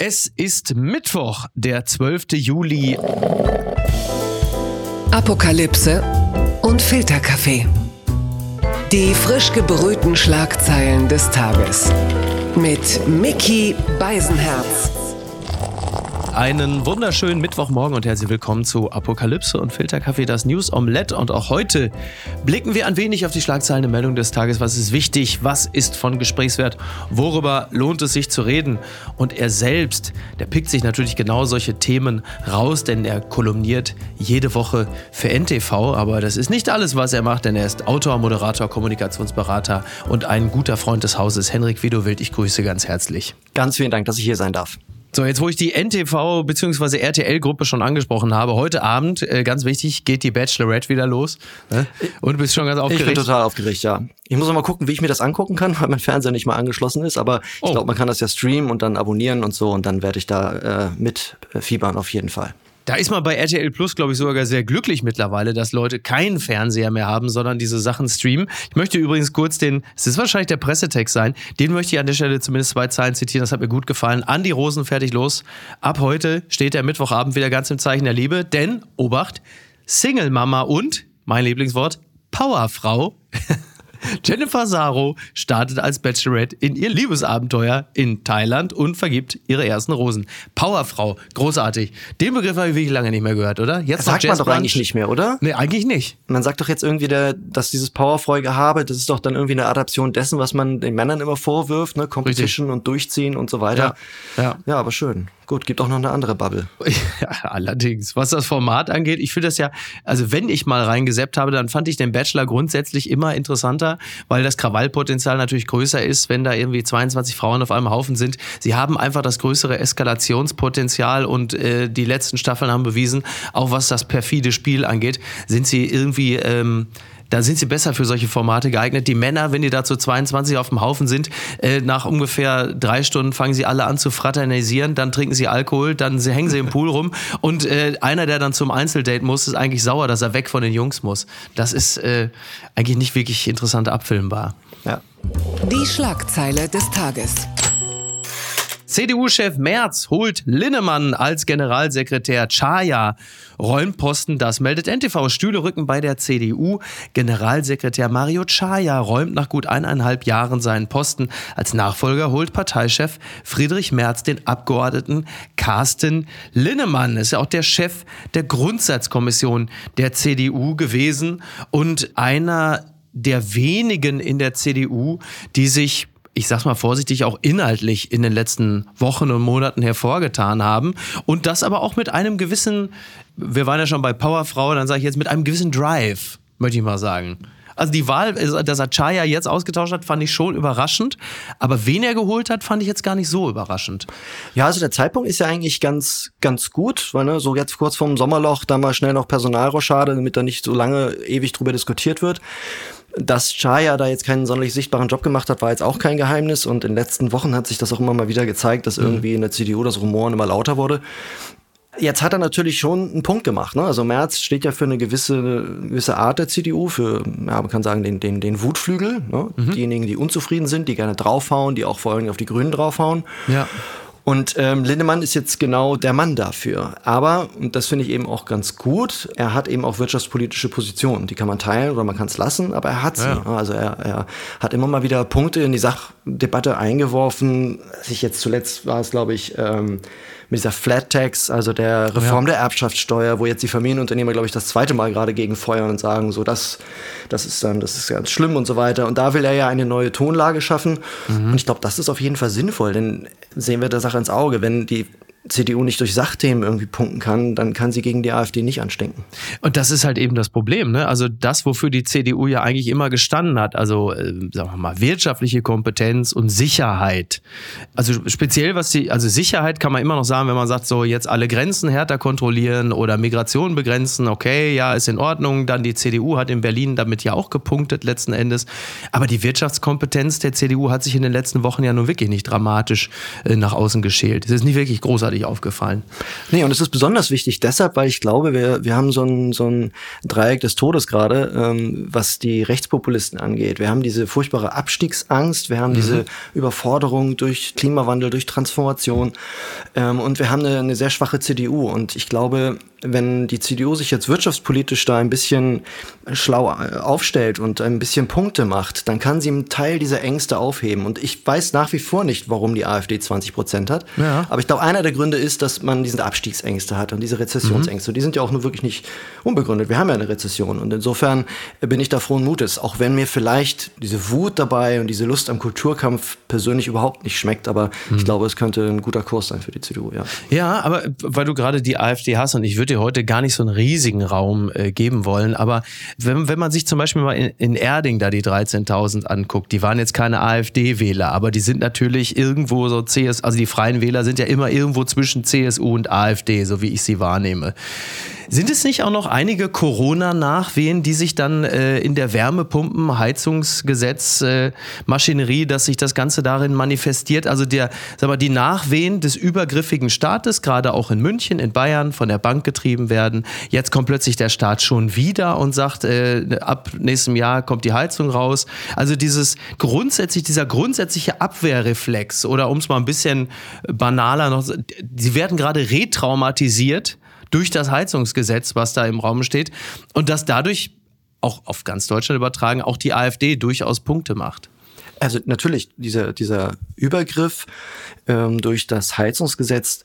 Es ist Mittwoch, der 12. Juli. Apokalypse und Filterkaffee. Die frisch gebrühten Schlagzeilen des Tages. Mit Mickey Beisenherz. Einen wunderschönen Mittwochmorgen und herzlich willkommen zu Apokalypse und Filterkaffee, das News Omelette. Und auch heute blicken wir ein wenig auf die Schlagzeilen der Meldung des Tages. Was ist wichtig? Was ist von Gesprächswert? Worüber lohnt es sich zu reden? Und er selbst, der pickt sich natürlich genau solche Themen raus, denn er kolumniert jede Woche für NTV. Aber das ist nicht alles, was er macht, denn er ist Autor, Moderator, Kommunikationsberater und ein guter Freund des Hauses. Henrik Widowild, ich grüße ganz herzlich. Ganz vielen Dank, dass ich hier sein darf. So, jetzt wo ich die NTV bzw. RTL-Gruppe schon angesprochen habe, heute Abend, äh, ganz wichtig, geht die Bachelorette wieder los. Ne? Und du bist schon ganz aufgeregt. Ich bin total aufgeregt, ja. Ich muss noch mal gucken, wie ich mir das angucken kann, weil mein Fernseher nicht mal angeschlossen ist. Aber ich oh. glaube, man kann das ja streamen und dann abonnieren und so. Und dann werde ich da äh, mit fiebern auf jeden Fall. Da ist man bei RTL Plus, glaube ich, sogar sehr glücklich mittlerweile, dass Leute keinen Fernseher mehr haben, sondern diese Sachen streamen. Ich möchte übrigens kurz den, es ist wahrscheinlich der Pressetext sein, den möchte ich an der Stelle zumindest zwei Zeilen zitieren, das hat mir gut gefallen. Andi Rosen, fertig los. Ab heute steht der Mittwochabend wieder ganz im Zeichen der Liebe, denn, Obacht, Single Mama und, mein Lieblingswort, Powerfrau Jennifer Saro startet als Bachelorette in ihr Liebesabenteuer in Thailand und vergibt ihre ersten Rosen. Powerfrau, großartig. Den Begriff habe ich wirklich lange nicht mehr gehört, oder? Jetzt das sagt man doch eigentlich nicht mehr, oder? Nee, eigentlich nicht. Man sagt doch jetzt irgendwie, der, dass dieses Powerfrau-Gehabe, das ist doch dann irgendwie eine Adaption dessen, was man den Männern immer vorwirft, ne? Competition Richtig. und Durchziehen und so weiter. Ja, ja. ja aber schön. Gut, gibt auch noch eine andere Bubble. Ja, allerdings. Was das Format angeht, ich finde das ja, also wenn ich mal reingeseppt habe, dann fand ich den Bachelor grundsätzlich immer interessanter, weil das Krawallpotenzial natürlich größer ist, wenn da irgendwie 22 Frauen auf einem Haufen sind. Sie haben einfach das größere Eskalationspotenzial und äh, die letzten Staffeln haben bewiesen, auch was das perfide Spiel angeht, sind sie irgendwie ähm, da sind sie besser für solche Formate geeignet. Die Männer, wenn die da zu 22 auf dem Haufen sind, äh, nach ungefähr drei Stunden fangen sie alle an zu fraternisieren, dann trinken sie Alkohol, dann hängen sie im Pool rum und äh, einer, der dann zum Einzeldate muss, ist eigentlich sauer, dass er weg von den Jungs muss. Das ist äh, eigentlich nicht wirklich interessant abfilmbar. Ja. Die Schlagzeile des Tages. CDU-Chef Merz holt Linnemann als Generalsekretär. Chaya räumt Posten. Das meldet NTV. Stühle rücken bei der CDU. Generalsekretär Mario Chaya räumt nach gut eineinhalb Jahren seinen Posten. Als Nachfolger holt Parteichef Friedrich Merz den Abgeordneten Carsten Linnemann. Ist ja auch der Chef der Grundsatzkommission der CDU gewesen und einer der wenigen in der CDU, die sich ich sag's mal vorsichtig, auch inhaltlich in den letzten Wochen und Monaten hervorgetan haben. Und das aber auch mit einem gewissen, wir waren ja schon bei Powerfrau, dann sage ich jetzt mit einem gewissen Drive, möchte ich mal sagen. Also die Wahl, dass Achaya jetzt ausgetauscht hat, fand ich schon überraschend. Aber wen er geholt hat, fand ich jetzt gar nicht so überraschend. Ja, also der Zeitpunkt ist ja eigentlich ganz, ganz gut, weil ne, so jetzt kurz vorm Sommerloch, da mal schnell noch Personalrochade, damit da nicht so lange ewig drüber diskutiert wird. Dass Chaya da jetzt keinen sonderlich sichtbaren Job gemacht hat, war jetzt auch kein Geheimnis. Und in den letzten Wochen hat sich das auch immer mal wieder gezeigt, dass mhm. irgendwie in der CDU das Rumoren immer lauter wurde. Jetzt hat er natürlich schon einen Punkt gemacht. Ne? Also Merz steht ja für eine gewisse, gewisse Art der CDU, für, ja, man kann sagen, den, den, den Wutflügel. Ne? Mhm. Diejenigen, die unzufrieden sind, die gerne draufhauen, die auch vor allem auf die Grünen draufhauen. Ja. Und ähm, Lindemann ist jetzt genau der Mann dafür. Aber, und das finde ich eben auch ganz gut, er hat eben auch wirtschaftspolitische Positionen. Die kann man teilen oder man kann es lassen, aber er hat sie. Ja. Also er, er hat immer mal wieder Punkte in die Sachdebatte eingeworfen. Sich jetzt zuletzt war es, glaube ich, ähm, mit dieser Flat Tax, also der Reform ja. der Erbschaftssteuer, wo jetzt die Familienunternehmer, glaube ich, das zweite Mal gerade gegen feuern und sagen, so das, das ist dann, das ist ganz schlimm und so weiter. Und da will er ja eine neue Tonlage schaffen. Mhm. Und ich glaube, das ist auf jeden Fall sinnvoll, denn sehen wir der Sache ins Auge, wenn die CDU nicht durch Sachthemen irgendwie punkten kann, dann kann sie gegen die AfD nicht anstinken. Und das ist halt eben das Problem. Ne? Also das, wofür die CDU ja eigentlich immer gestanden hat, also äh, sagen wir mal wirtschaftliche Kompetenz und Sicherheit. Also speziell was die, also Sicherheit kann man immer noch sagen, wenn man sagt, so jetzt alle Grenzen härter kontrollieren oder Migration begrenzen, okay, ja, ist in Ordnung. Dann die CDU hat in Berlin damit ja auch gepunktet letzten Endes. Aber die Wirtschaftskompetenz der CDU hat sich in den letzten Wochen ja nun wirklich nicht dramatisch äh, nach außen geschält. Es ist nicht wirklich großartig dich aufgefallen. Nee, und es ist besonders wichtig deshalb, weil ich glaube, wir, wir haben so ein, so ein Dreieck des Todes gerade, ähm, was die Rechtspopulisten angeht. Wir haben diese furchtbare Abstiegsangst, wir haben mhm. diese Überforderung durch Klimawandel, durch Transformation ähm, und wir haben eine, eine sehr schwache CDU. Und ich glaube, wenn die CDU sich jetzt wirtschaftspolitisch da ein bisschen schlau äh, aufstellt und ein bisschen Punkte macht, dann kann sie einen Teil dieser Ängste aufheben. Und ich weiß nach wie vor nicht, warum die AfD 20 Prozent hat. Ja. Aber ich glaube, einer der Gründe ist, dass man diese Abstiegsängste hat und diese Rezessionsängste. Mhm. Die sind ja auch nur wirklich nicht unbegründet. Wir haben ja eine Rezession. Und insofern bin ich da frohen Mutes. Auch wenn mir vielleicht diese Wut dabei und diese Lust am Kulturkampf persönlich überhaupt nicht schmeckt. Aber mhm. ich glaube, es könnte ein guter Kurs sein für die CDU. Ja, ja aber weil du gerade die AfD hast und ich würde dir heute gar nicht so einen riesigen Raum äh, geben wollen. Aber wenn, wenn man sich zum Beispiel mal in, in Erding da die 13.000 anguckt, die waren jetzt keine AfD-Wähler, aber die sind natürlich irgendwo so CS, also die Freien Wähler sind ja immer irgendwo zwischen CSU und AfD, so wie ich sie wahrnehme. Sind es nicht auch noch einige Corona-Nachwehen, die sich dann äh, in der Wärmepumpen, Heizungsgesetz, äh, Maschinerie, dass sich das Ganze darin manifestiert? Also der, sag mal, die Nachwehen des übergriffigen Staates, gerade auch in München, in Bayern, von der Bank getrieben werden. Jetzt kommt plötzlich der Staat schon wieder und sagt, äh, ab nächstem Jahr kommt die Heizung raus. Also dieses grundsätzlich, dieser grundsätzliche Abwehrreflex oder um es mal ein bisschen banaler noch, sie werden gerade retraumatisiert durch das Heizungsgesetz, was da im Raum steht. Und dass dadurch auch auf ganz Deutschland übertragen, auch die AfD durchaus Punkte macht. Also natürlich, dieser, dieser Übergriff ähm, durch das Heizungsgesetz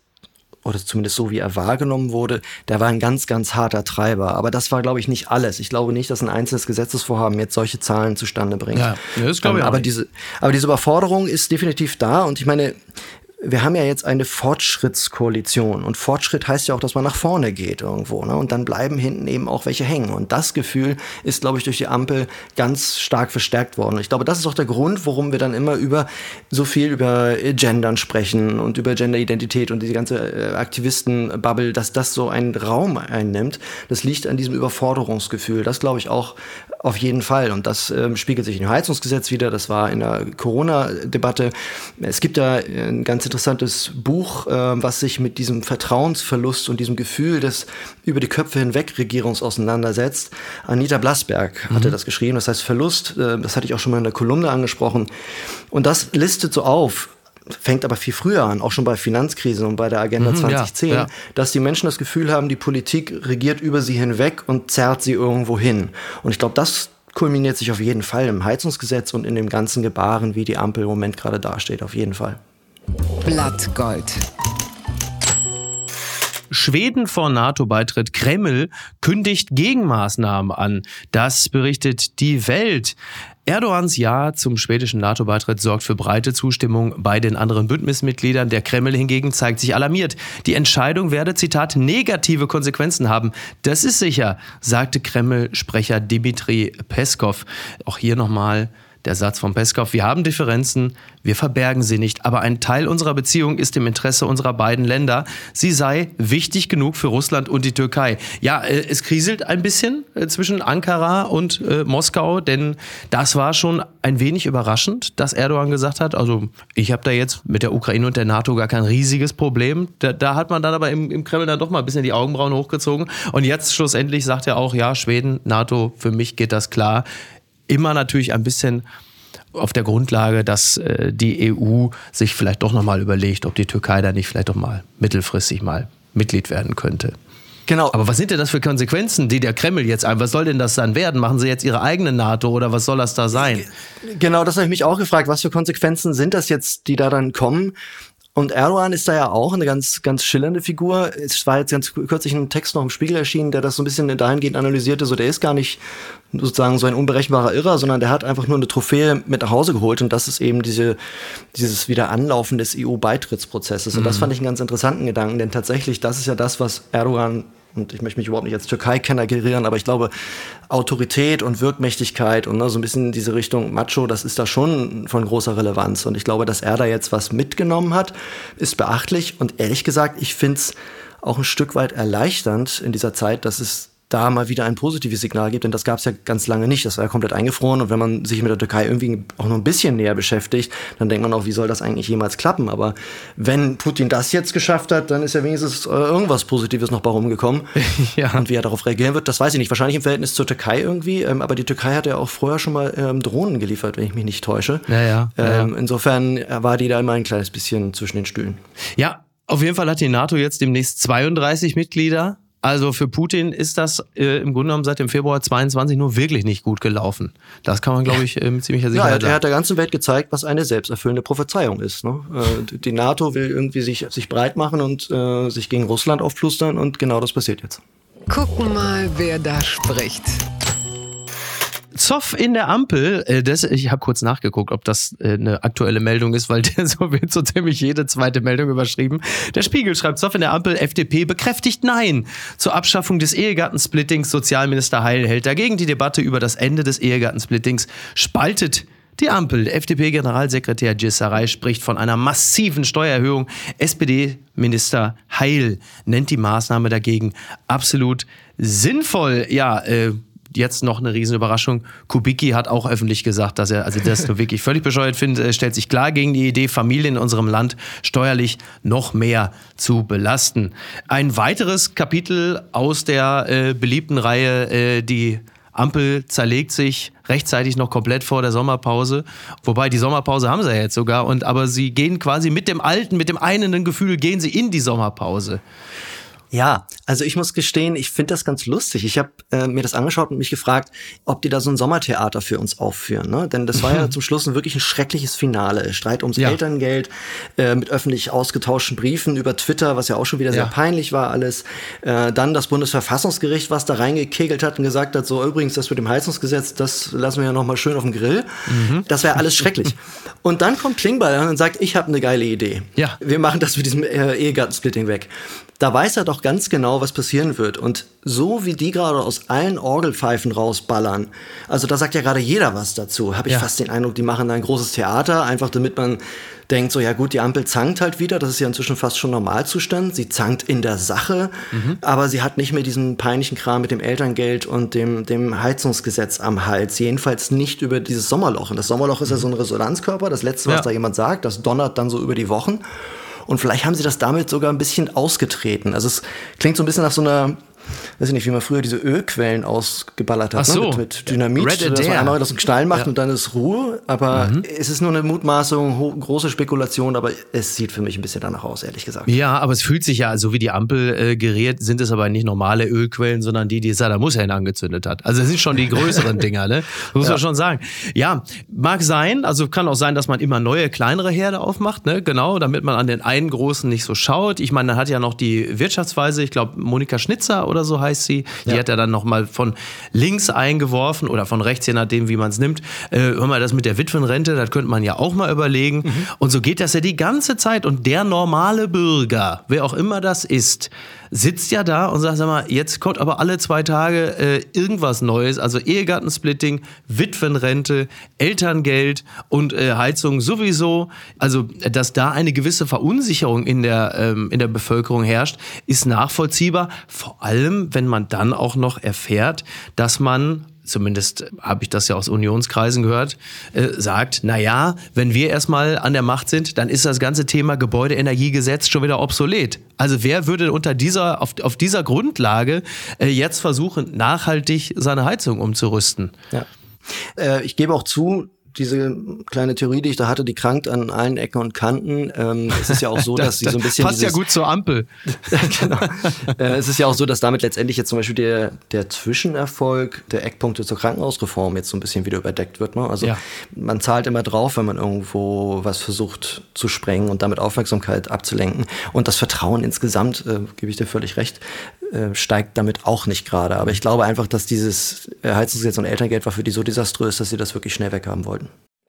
oder zumindest so wie er wahrgenommen wurde, der war ein ganz, ganz harter Treiber. Aber das war, glaube ich, nicht alles. Ich glaube nicht, dass ein einzelnes Gesetzesvorhaben jetzt solche Zahlen zustande bringt. Ja, das glaube ich ähm, aber nicht. diese, aber diese Überforderung ist definitiv da. Und ich meine, wir haben ja jetzt eine Fortschrittskoalition und Fortschritt heißt ja auch, dass man nach vorne geht irgendwo. Ne? Und dann bleiben hinten eben auch welche hängen. Und das Gefühl ist, glaube ich, durch die Ampel ganz stark verstärkt worden. Ich glaube, das ist auch der Grund, warum wir dann immer über so viel über Gendern sprechen und über Genderidentität und diese ganze äh, Aktivisten-Bubble, dass das so einen Raum einnimmt. Das liegt an diesem Überforderungsgefühl. Das glaube ich auch auf jeden Fall. Und das ähm, spiegelt sich im Heizungsgesetz wieder. Das war in der Corona-Debatte. Es gibt da ein ganz interessantes Buch, äh, was sich mit diesem Vertrauensverlust und diesem Gefühl des über die Köpfe hinweg Regierungs auseinandersetzt. Anita Blasberg hatte mhm. das geschrieben. Das heißt Verlust. Äh, das hatte ich auch schon mal in der Kolumne angesprochen. Und das listet so auf, fängt aber viel früher an, auch schon bei Finanzkrisen und bei der Agenda mhm, 2010, ja, ja. dass die Menschen das Gefühl haben, die Politik regiert über sie hinweg und zerrt sie irgendwo hin. Und ich glaube, das kulminiert sich auf jeden Fall im Heizungsgesetz und in dem ganzen Gebaren, wie die Ampel im Moment gerade dasteht, auf jeden Fall. Blattgold. Schweden vor NATO-Beitritt. Kreml kündigt Gegenmaßnahmen an. Das berichtet die Welt. Erdogans Ja zum schwedischen NATO-Beitritt sorgt für breite Zustimmung bei den anderen Bündnismitgliedern. Der Kreml hingegen zeigt sich alarmiert. Die Entscheidung werde, Zitat, negative Konsequenzen haben. Das ist sicher, sagte Kreml-Sprecher Dmitri Peskov. Auch hier nochmal der Satz von Peskov, wir haben Differenzen, wir verbergen sie nicht, aber ein Teil unserer Beziehung ist im Interesse unserer beiden Länder. Sie sei wichtig genug für Russland und die Türkei. Ja, äh, es kriselt ein bisschen äh, zwischen Ankara und äh, Moskau, denn das war schon ein wenig überraschend, dass Erdogan gesagt hat, also ich habe da jetzt mit der Ukraine und der NATO gar kein riesiges Problem. Da, da hat man dann aber im, im Kreml dann doch mal ein bisschen die Augenbrauen hochgezogen. Und jetzt schlussendlich sagt er auch, ja, Schweden, NATO, für mich geht das klar immer natürlich ein bisschen auf der Grundlage, dass äh, die EU sich vielleicht doch nochmal überlegt, ob die Türkei da nicht vielleicht doch mal mittelfristig mal Mitglied werden könnte. Genau. Aber was sind denn das für Konsequenzen, die der Kreml jetzt ein? Was soll denn das dann werden? Machen sie jetzt ihre eigene NATO oder was soll das da sein? Genau, das habe ich mich auch gefragt. Was für Konsequenzen sind das jetzt, die da dann kommen? Und Erdogan ist da ja auch eine ganz, ganz schillernde Figur. Es war jetzt ganz kürzlich ein Text noch im Spiegel erschienen, der das so ein bisschen dahingehend analysierte. So, der ist gar nicht sozusagen so ein unberechenbarer Irrer, sondern der hat einfach nur eine Trophäe mit nach Hause geholt. Und das ist eben diese, dieses Wiederanlaufen des EU-Beitrittsprozesses. Und mhm. das fand ich einen ganz interessanten Gedanken, denn tatsächlich, das ist ja das, was Erdogan und ich möchte mich überhaupt nicht als Türkei-Kenner gerieren, aber ich glaube, Autorität und Wirkmächtigkeit und ne, so ein bisschen diese Richtung Macho, das ist da schon von großer Relevanz. Und ich glaube, dass er da jetzt was mitgenommen hat, ist beachtlich. Und ehrlich gesagt, ich finde es auch ein Stück weit erleichternd in dieser Zeit, dass es da mal wieder ein positives Signal gibt, denn das gab es ja ganz lange nicht. Das war ja komplett eingefroren und wenn man sich mit der Türkei irgendwie auch noch ein bisschen näher beschäftigt, dann denkt man auch, wie soll das eigentlich jemals klappen? Aber wenn Putin das jetzt geschafft hat, dann ist ja wenigstens äh, irgendwas Positives noch bei rumgekommen. ja. Und wie er darauf reagieren wird, das weiß ich nicht. Wahrscheinlich im Verhältnis zur Türkei irgendwie, ähm, aber die Türkei hat ja auch vorher schon mal ähm, Drohnen geliefert, wenn ich mich nicht täusche. Ja, ja, ähm, ja. Insofern war die da immer ein kleines bisschen zwischen den Stühlen. Ja, auf jeden Fall hat die NATO jetzt demnächst 32 Mitglieder. Also für Putin ist das äh, im Grunde genommen seit dem Februar 22 nur wirklich nicht gut gelaufen. Das kann man, glaube ich, äh, mit ziemlicher Sicherheit ja, sagen. Er hat der ganzen Welt gezeigt, was eine selbsterfüllende Prophezeiung ist. Ne? Äh, die NATO will irgendwie sich, sich breit machen und äh, sich gegen Russland aufplustern und genau das passiert jetzt. Gucken mal, wer da spricht. Zoff in der Ampel, äh, das, ich habe kurz nachgeguckt, ob das äh, eine aktuelle Meldung ist, weil der so wird so ziemlich jede zweite Meldung überschrieben. Der Spiegel schreibt, Zoff in der Ampel, FDP bekräftigt Nein zur Abschaffung des Ehegattensplittings. Sozialminister Heil hält dagegen. Die Debatte über das Ende des Ehegattensplittings spaltet die Ampel, FDP-Generalsekretär Gissaray spricht von einer massiven Steuererhöhung. SPD-Minister Heil nennt die Maßnahme dagegen absolut sinnvoll. Ja, äh, jetzt noch eine Riesenüberraschung. Kubicki hat auch öffentlich gesagt, dass er also das wirklich völlig bescheuert findet. Stellt sich klar gegen die Idee, Familien in unserem Land steuerlich noch mehr zu belasten. Ein weiteres Kapitel aus der äh, beliebten Reihe, äh, die Ampel zerlegt sich rechtzeitig noch komplett vor der Sommerpause. Wobei die Sommerpause haben sie ja jetzt sogar. Und aber sie gehen quasi mit dem alten, mit dem einenden Gefühl, gehen sie in die Sommerpause. Ja, also ich muss gestehen, ich finde das ganz lustig. Ich habe äh, mir das angeschaut und mich gefragt, ob die da so ein Sommertheater für uns aufführen. Ne? Denn das war ja zum Schluss ein wirklich ein schreckliches Finale. Streit ums ja. Elterngeld äh, mit öffentlich ausgetauschten Briefen über Twitter, was ja auch schon wieder sehr ja. peinlich war alles. Äh, dann das Bundesverfassungsgericht, was da reingekegelt hat und gesagt hat, so übrigens, das mit dem Heizungsgesetz, das lassen wir ja noch mal schön auf dem Grill. Mhm. Das wäre alles schrecklich. Und dann kommt Klingbeil und sagt, ich habe eine geile Idee. Ja. Wir machen das mit diesem äh, Ehegattensplitting weg da weiß er doch ganz genau, was passieren wird. Und so wie die gerade aus allen Orgelpfeifen rausballern, also da sagt ja gerade jeder was dazu, habe ich ja. fast den Eindruck, die machen da ein großes Theater, einfach damit man denkt, so ja gut, die Ampel zankt halt wieder, das ist ja inzwischen fast schon Normalzustand, sie zankt in der Sache, mhm. aber sie hat nicht mehr diesen peinlichen Kram mit dem Elterngeld und dem, dem Heizungsgesetz am Hals, jedenfalls nicht über dieses Sommerloch. Und das Sommerloch ist ja so ein Resonanzkörper, das Letzte, was ja. da jemand sagt, das donnert dann so über die Wochen. Und vielleicht haben sie das damit sogar ein bisschen ausgetreten. Also es klingt so ein bisschen nach so einer weiß ich nicht, wie man früher diese Ölquellen ausgeballert hat, Ach so. ne? mit, mit Dynamit, Red dass man einmal das in Knall macht ja. und dann ist Ruhe. Aber mhm. es ist nur eine Mutmaßung, große Spekulation, aber es sieht für mich ein bisschen danach aus, ehrlich gesagt. Ja, aber es fühlt sich ja, so wie die Ampel äh, gerät, sind es aber nicht normale Ölquellen, sondern die, die Saddam Hussein angezündet hat. Also es sind schon die größeren Dinger, ne? Muss ja. man schon sagen. Ja, mag sein, also kann auch sein, dass man immer neue, kleinere Herde aufmacht, ne? Genau, damit man an den einen großen nicht so schaut. Ich meine, da hat ja noch die Wirtschaftsweise, ich glaube, Monika Schnitzer oder so heißt sie. Die ja. hat er dann nochmal von links eingeworfen oder von rechts, je nachdem, wie man es nimmt. Äh, hör mal, das mit der Witwenrente, das könnte man ja auch mal überlegen. Mhm. Und so geht das ja die ganze Zeit. Und der normale Bürger, wer auch immer das ist, sitzt ja da und sagt, sag mal, jetzt kommt aber alle zwei Tage äh, irgendwas Neues, also Ehegattensplitting, Witwenrente, Elterngeld und äh, Heizung sowieso. Also, dass da eine gewisse Verunsicherung in der, ähm, in der Bevölkerung herrscht, ist nachvollziehbar. Vor allem, wenn man dann auch noch erfährt, dass man zumindest habe ich das ja aus Unionskreisen gehört, äh, sagt, na ja, wenn wir erstmal an der Macht sind, dann ist das ganze Thema Gebäudeenergiegesetz schon wieder obsolet. Also wer würde unter dieser, auf, auf dieser Grundlage äh, jetzt versuchen, nachhaltig seine Heizung umzurüsten? Ja. Äh, ich gebe auch zu, diese kleine Theorie, die ich da hatte, die krankt an allen Ecken und Kanten. Ähm, es ist ja auch so, das, dass sie so ein bisschen. Passt dieses, ja gut zur Ampel. genau. Äh, es ist ja auch so, dass damit letztendlich jetzt zum Beispiel der, der Zwischenerfolg der Eckpunkte zur Krankenhausreform jetzt so ein bisschen wieder überdeckt wird. Ne? Also ja. man zahlt immer drauf, wenn man irgendwo was versucht zu sprengen und damit Aufmerksamkeit abzulenken. Und das Vertrauen insgesamt, äh, gebe ich dir völlig recht, äh, steigt damit auch nicht gerade. Aber ich glaube einfach, dass dieses Heizungsgesetz und Elterngeld war für die so desaströs, dass sie das wirklich schnell weghaben wollten.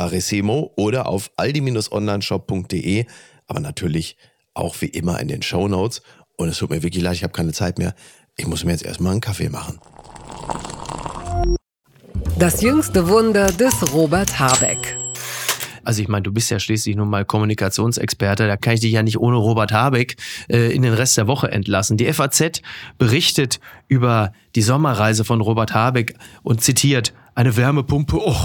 Barissimo oder auf aldi-onlineshop.de, aber natürlich auch wie immer in den Show Notes. Und es tut mir wirklich leid, ich habe keine Zeit mehr. Ich muss mir jetzt erstmal einen Kaffee machen. Das jüngste Wunder des Robert Habeck. Also ich meine, du bist ja schließlich nun mal Kommunikationsexperte, da kann ich dich ja nicht ohne Robert Habeck äh, in den Rest der Woche entlassen. Die FAZ berichtet über die Sommerreise von Robert Habeck und zitiert eine Wärmepumpe. Oh,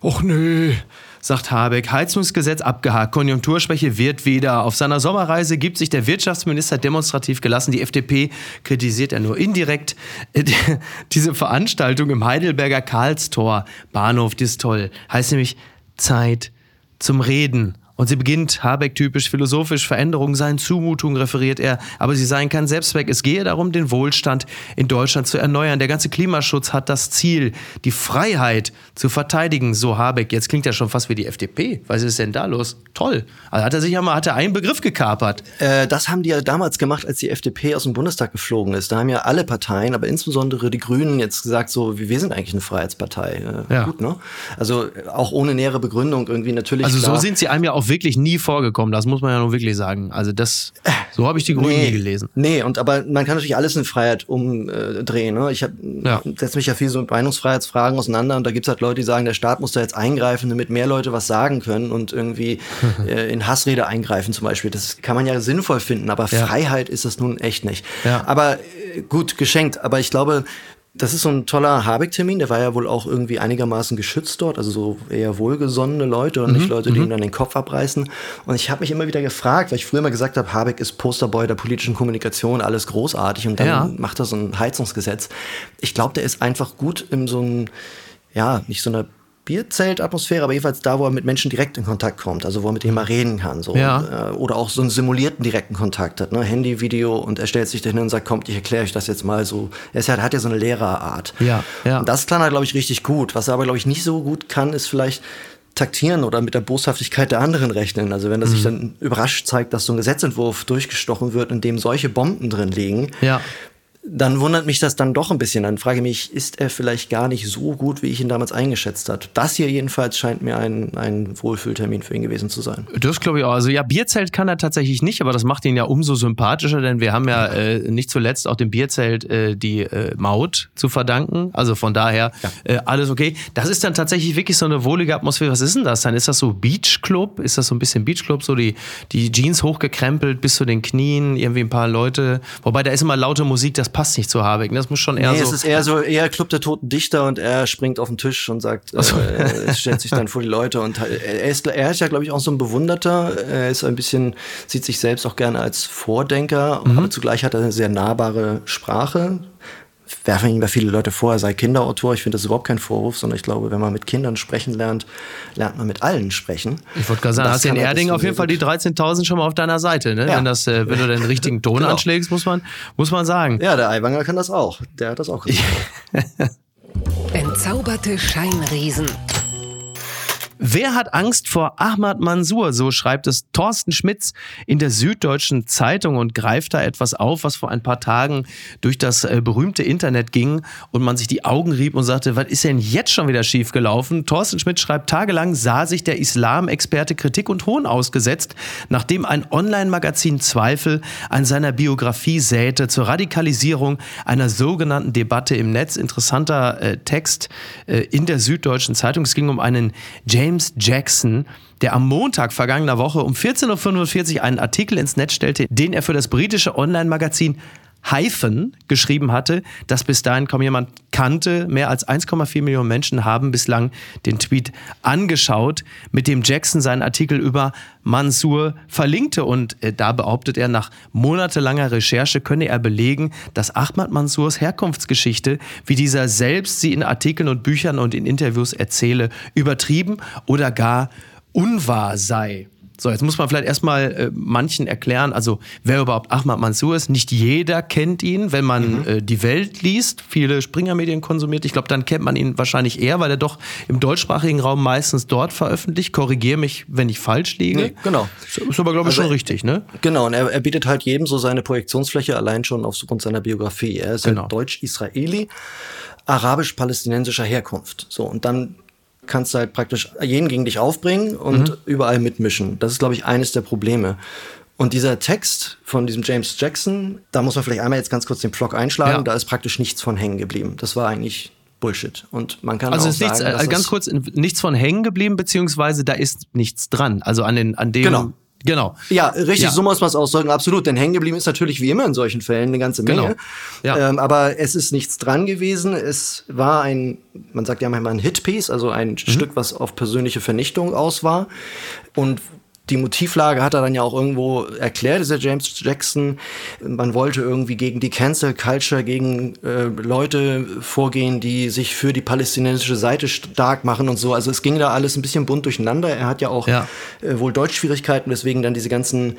Och nö, sagt Habeck. Heizungsgesetz abgehakt. Konjunkturschwäche wird wieder. Auf seiner Sommerreise gibt sich der Wirtschaftsminister demonstrativ gelassen. Die FDP kritisiert er nur indirekt. Diese Veranstaltung im Heidelberger Karlstor Bahnhof, die ist toll. Heißt nämlich Zeit zum Reden. Und sie beginnt, Habeck typisch philosophisch, Veränderungen seien Zumutung, referiert er, aber sie seien kein Selbstzweck. Es gehe darum, den Wohlstand in Deutschland zu erneuern. Der ganze Klimaschutz hat das Ziel, die Freiheit zu verteidigen, so Habeck. Jetzt klingt er schon fast wie die FDP. Was ist denn da los? Toll. Also hat er sich ja mal, hat er einen Begriff gekapert. Äh, das haben die ja damals gemacht, als die FDP aus dem Bundestag geflogen ist. Da haben ja alle Parteien, aber insbesondere die Grünen jetzt gesagt, so, wir sind eigentlich eine Freiheitspartei. Äh, ja. Gut, ne? Also auch ohne nähere Begründung irgendwie natürlich. Also so sind sie einem ja auch wirklich nie vorgekommen. Das muss man ja nur wirklich sagen. Also das, so habe ich die Grünen nee, nie gelesen. Nee, und aber man kann natürlich alles in Freiheit umdrehen. Ne? Ich ja. setze mich ja viel so mit Meinungsfreiheitsfragen auseinander und da gibt es halt Leute, die sagen, der Staat muss da jetzt eingreifen, damit mehr Leute was sagen können und irgendwie äh, in Hassrede eingreifen zum Beispiel. Das kann man ja sinnvoll finden, aber ja. Freiheit ist das nun echt nicht. Ja. Aber äh, gut, geschenkt. Aber ich glaube, das ist so ein toller Habeck-Termin, der war ja wohl auch irgendwie einigermaßen geschützt dort, also so eher wohlgesonnene Leute und mhm, nicht Leute, die mhm. ihm dann den Kopf abreißen. Und ich habe mich immer wieder gefragt, weil ich früher mal gesagt habe, Habeck ist Posterboy der politischen Kommunikation, alles großartig und dann ja. macht er so ein Heizungsgesetz. Ich glaube, der ist einfach gut in so ein, ja, nicht so eine Bierzeltatmosphäre, aber jedenfalls da, wo er mit Menschen direkt in Kontakt kommt, also wo er mit denen mal reden kann. So. Ja. Äh, oder auch so einen simulierten direkten Kontakt hat, ne? Handy, Video und er stellt sich dahin und sagt, kommt, ich erkläre euch das jetzt mal so. Er ist, hat ja so eine Lehrerart. Ja, ja. Und das kann er, glaube ich, richtig gut. Was er aber, glaube ich, nicht so gut kann, ist vielleicht taktieren oder mit der Boshaftigkeit der anderen rechnen. Also wenn er mhm. sich dann überrascht zeigt, dass so ein Gesetzentwurf durchgestochen wird, in dem solche Bomben drin liegen, ja dann wundert mich das dann doch ein bisschen. Dann frage ich mich, ist er vielleicht gar nicht so gut, wie ich ihn damals eingeschätzt habe? Das hier jedenfalls scheint mir ein, ein Wohlfühltermin für ihn gewesen zu sein. Das glaube ich auch. Also ja, Bierzelt kann er tatsächlich nicht, aber das macht ihn ja umso sympathischer, denn wir haben ja äh, nicht zuletzt auch dem Bierzelt äh, die äh, Maut zu verdanken. Also von daher ja. Äh, alles okay. Das ist dann tatsächlich wirklich so eine wohlige Atmosphäre. Was ist denn das dann? Ist das so Beachclub? Ist das so ein bisschen Beachclub? So die, die Jeans hochgekrempelt bis zu den Knien, irgendwie ein paar Leute. Wobei da ist immer laute Musik, das passt nicht zu Habeck. Das muss schon eher nee, so. es ist eher so, eher Club der Toten Dichter und er springt auf den Tisch und sagt, so. äh, stellt sich dann vor die Leute und er ist, er ist ja, glaube ich, auch so ein Bewunderter. Er ist ein bisschen, sieht sich selbst auch gerne als Vordenker, mhm. aber zugleich hat er eine sehr nahbare Sprache werfen ihm da viele Leute vor, er sei Kinderautor. Ich finde das überhaupt kein Vorwurf, sondern ich glaube, wenn man mit Kindern sprechen lernt, lernt man mit allen sprechen. Ich wollte gerade sagen, hast du in Erding auf jeden Fall die 13.000 schon mal auf deiner Seite. Ne? Ja. Wenn, das, äh, wenn du den richtigen Ton genau. anschlägst, muss man, muss man sagen. Ja, der Aiwanger kann das auch. Der hat das auch gemacht. Entzauberte Scheinriesen. Wer hat Angst vor Ahmad Mansour? So schreibt es Thorsten Schmitz in der Süddeutschen Zeitung und greift da etwas auf, was vor ein paar Tagen durch das äh, berühmte Internet ging und man sich die Augen rieb und sagte, was ist denn jetzt schon wieder schiefgelaufen? Thorsten Schmitz schreibt, tagelang sah sich der Islam-Experte Kritik und Hohn ausgesetzt, nachdem ein Online-Magazin Zweifel an seiner Biografie säte zur Radikalisierung einer sogenannten Debatte im Netz. Interessanter äh, Text äh, in der Süddeutschen Zeitung. Es ging um einen James James Jackson, der am Montag vergangener Woche um 14.45 Uhr einen Artikel ins Netz stellte, den er für das britische Online-Magazin Hyphen geschrieben hatte, das bis dahin kaum jemand kannte. Mehr als 1,4 Millionen Menschen haben bislang den Tweet angeschaut, mit dem Jackson seinen Artikel über Mansour verlinkte. Und äh, da behauptet er, nach monatelanger Recherche könne er belegen, dass Ahmad Mansours Herkunftsgeschichte, wie dieser selbst sie in Artikeln und Büchern und in Interviews erzähle, übertrieben oder gar unwahr sei. So, jetzt muss man vielleicht erstmal äh, manchen erklären, also wer überhaupt Ahmad Mansour ist. Nicht jeder kennt ihn, wenn man mhm. äh, die Welt liest, viele Springer-Medien konsumiert. Ich glaube, dann kennt man ihn wahrscheinlich eher, weil er doch im deutschsprachigen Raum meistens dort veröffentlicht. Korrigiere mich, wenn ich falsch liege. Nee, genau. Ist aber, glaube ich, also, schon richtig, ne? Genau, und er, er, bietet halt jedem so seine Projektionsfläche allein schon aufgrund seiner Biografie. Er ist genau. deutsch-israeli, arabisch-palästinensischer Herkunft. So, und dann kannst du halt praktisch jeden gegen dich aufbringen und mhm. überall mitmischen. Das ist, glaube ich, eines der Probleme. Und dieser Text von diesem James Jackson, da muss man vielleicht einmal jetzt ganz kurz den Vlog einschlagen, ja. da ist praktisch nichts von hängen geblieben. Das war eigentlich Bullshit. Und man kann also auch ist nichts, sagen, äh, ganz kurz, nichts von hängen geblieben, beziehungsweise da ist nichts dran. Also an den, an dem. Genau. Genau. Ja, richtig, ja. so muss man es ausdrücken, absolut. Denn hängen geblieben ist natürlich wie immer in solchen Fällen eine ganze Menge. Genau. Ja. Ähm, aber es ist nichts dran gewesen. Es war ein, man sagt ja manchmal ein Hitpiece, also ein mhm. Stück, was auf persönliche Vernichtung aus war. Und die Motivlage hat er dann ja auch irgendwo erklärt, dieser James Jackson. Man wollte irgendwie gegen die Cancel Culture, gegen äh, Leute vorgehen, die sich für die palästinensische Seite stark machen und so. Also es ging da alles ein bisschen bunt durcheinander. Er hat ja auch ja. Äh, wohl Deutschschwierigkeiten, weswegen dann diese ganzen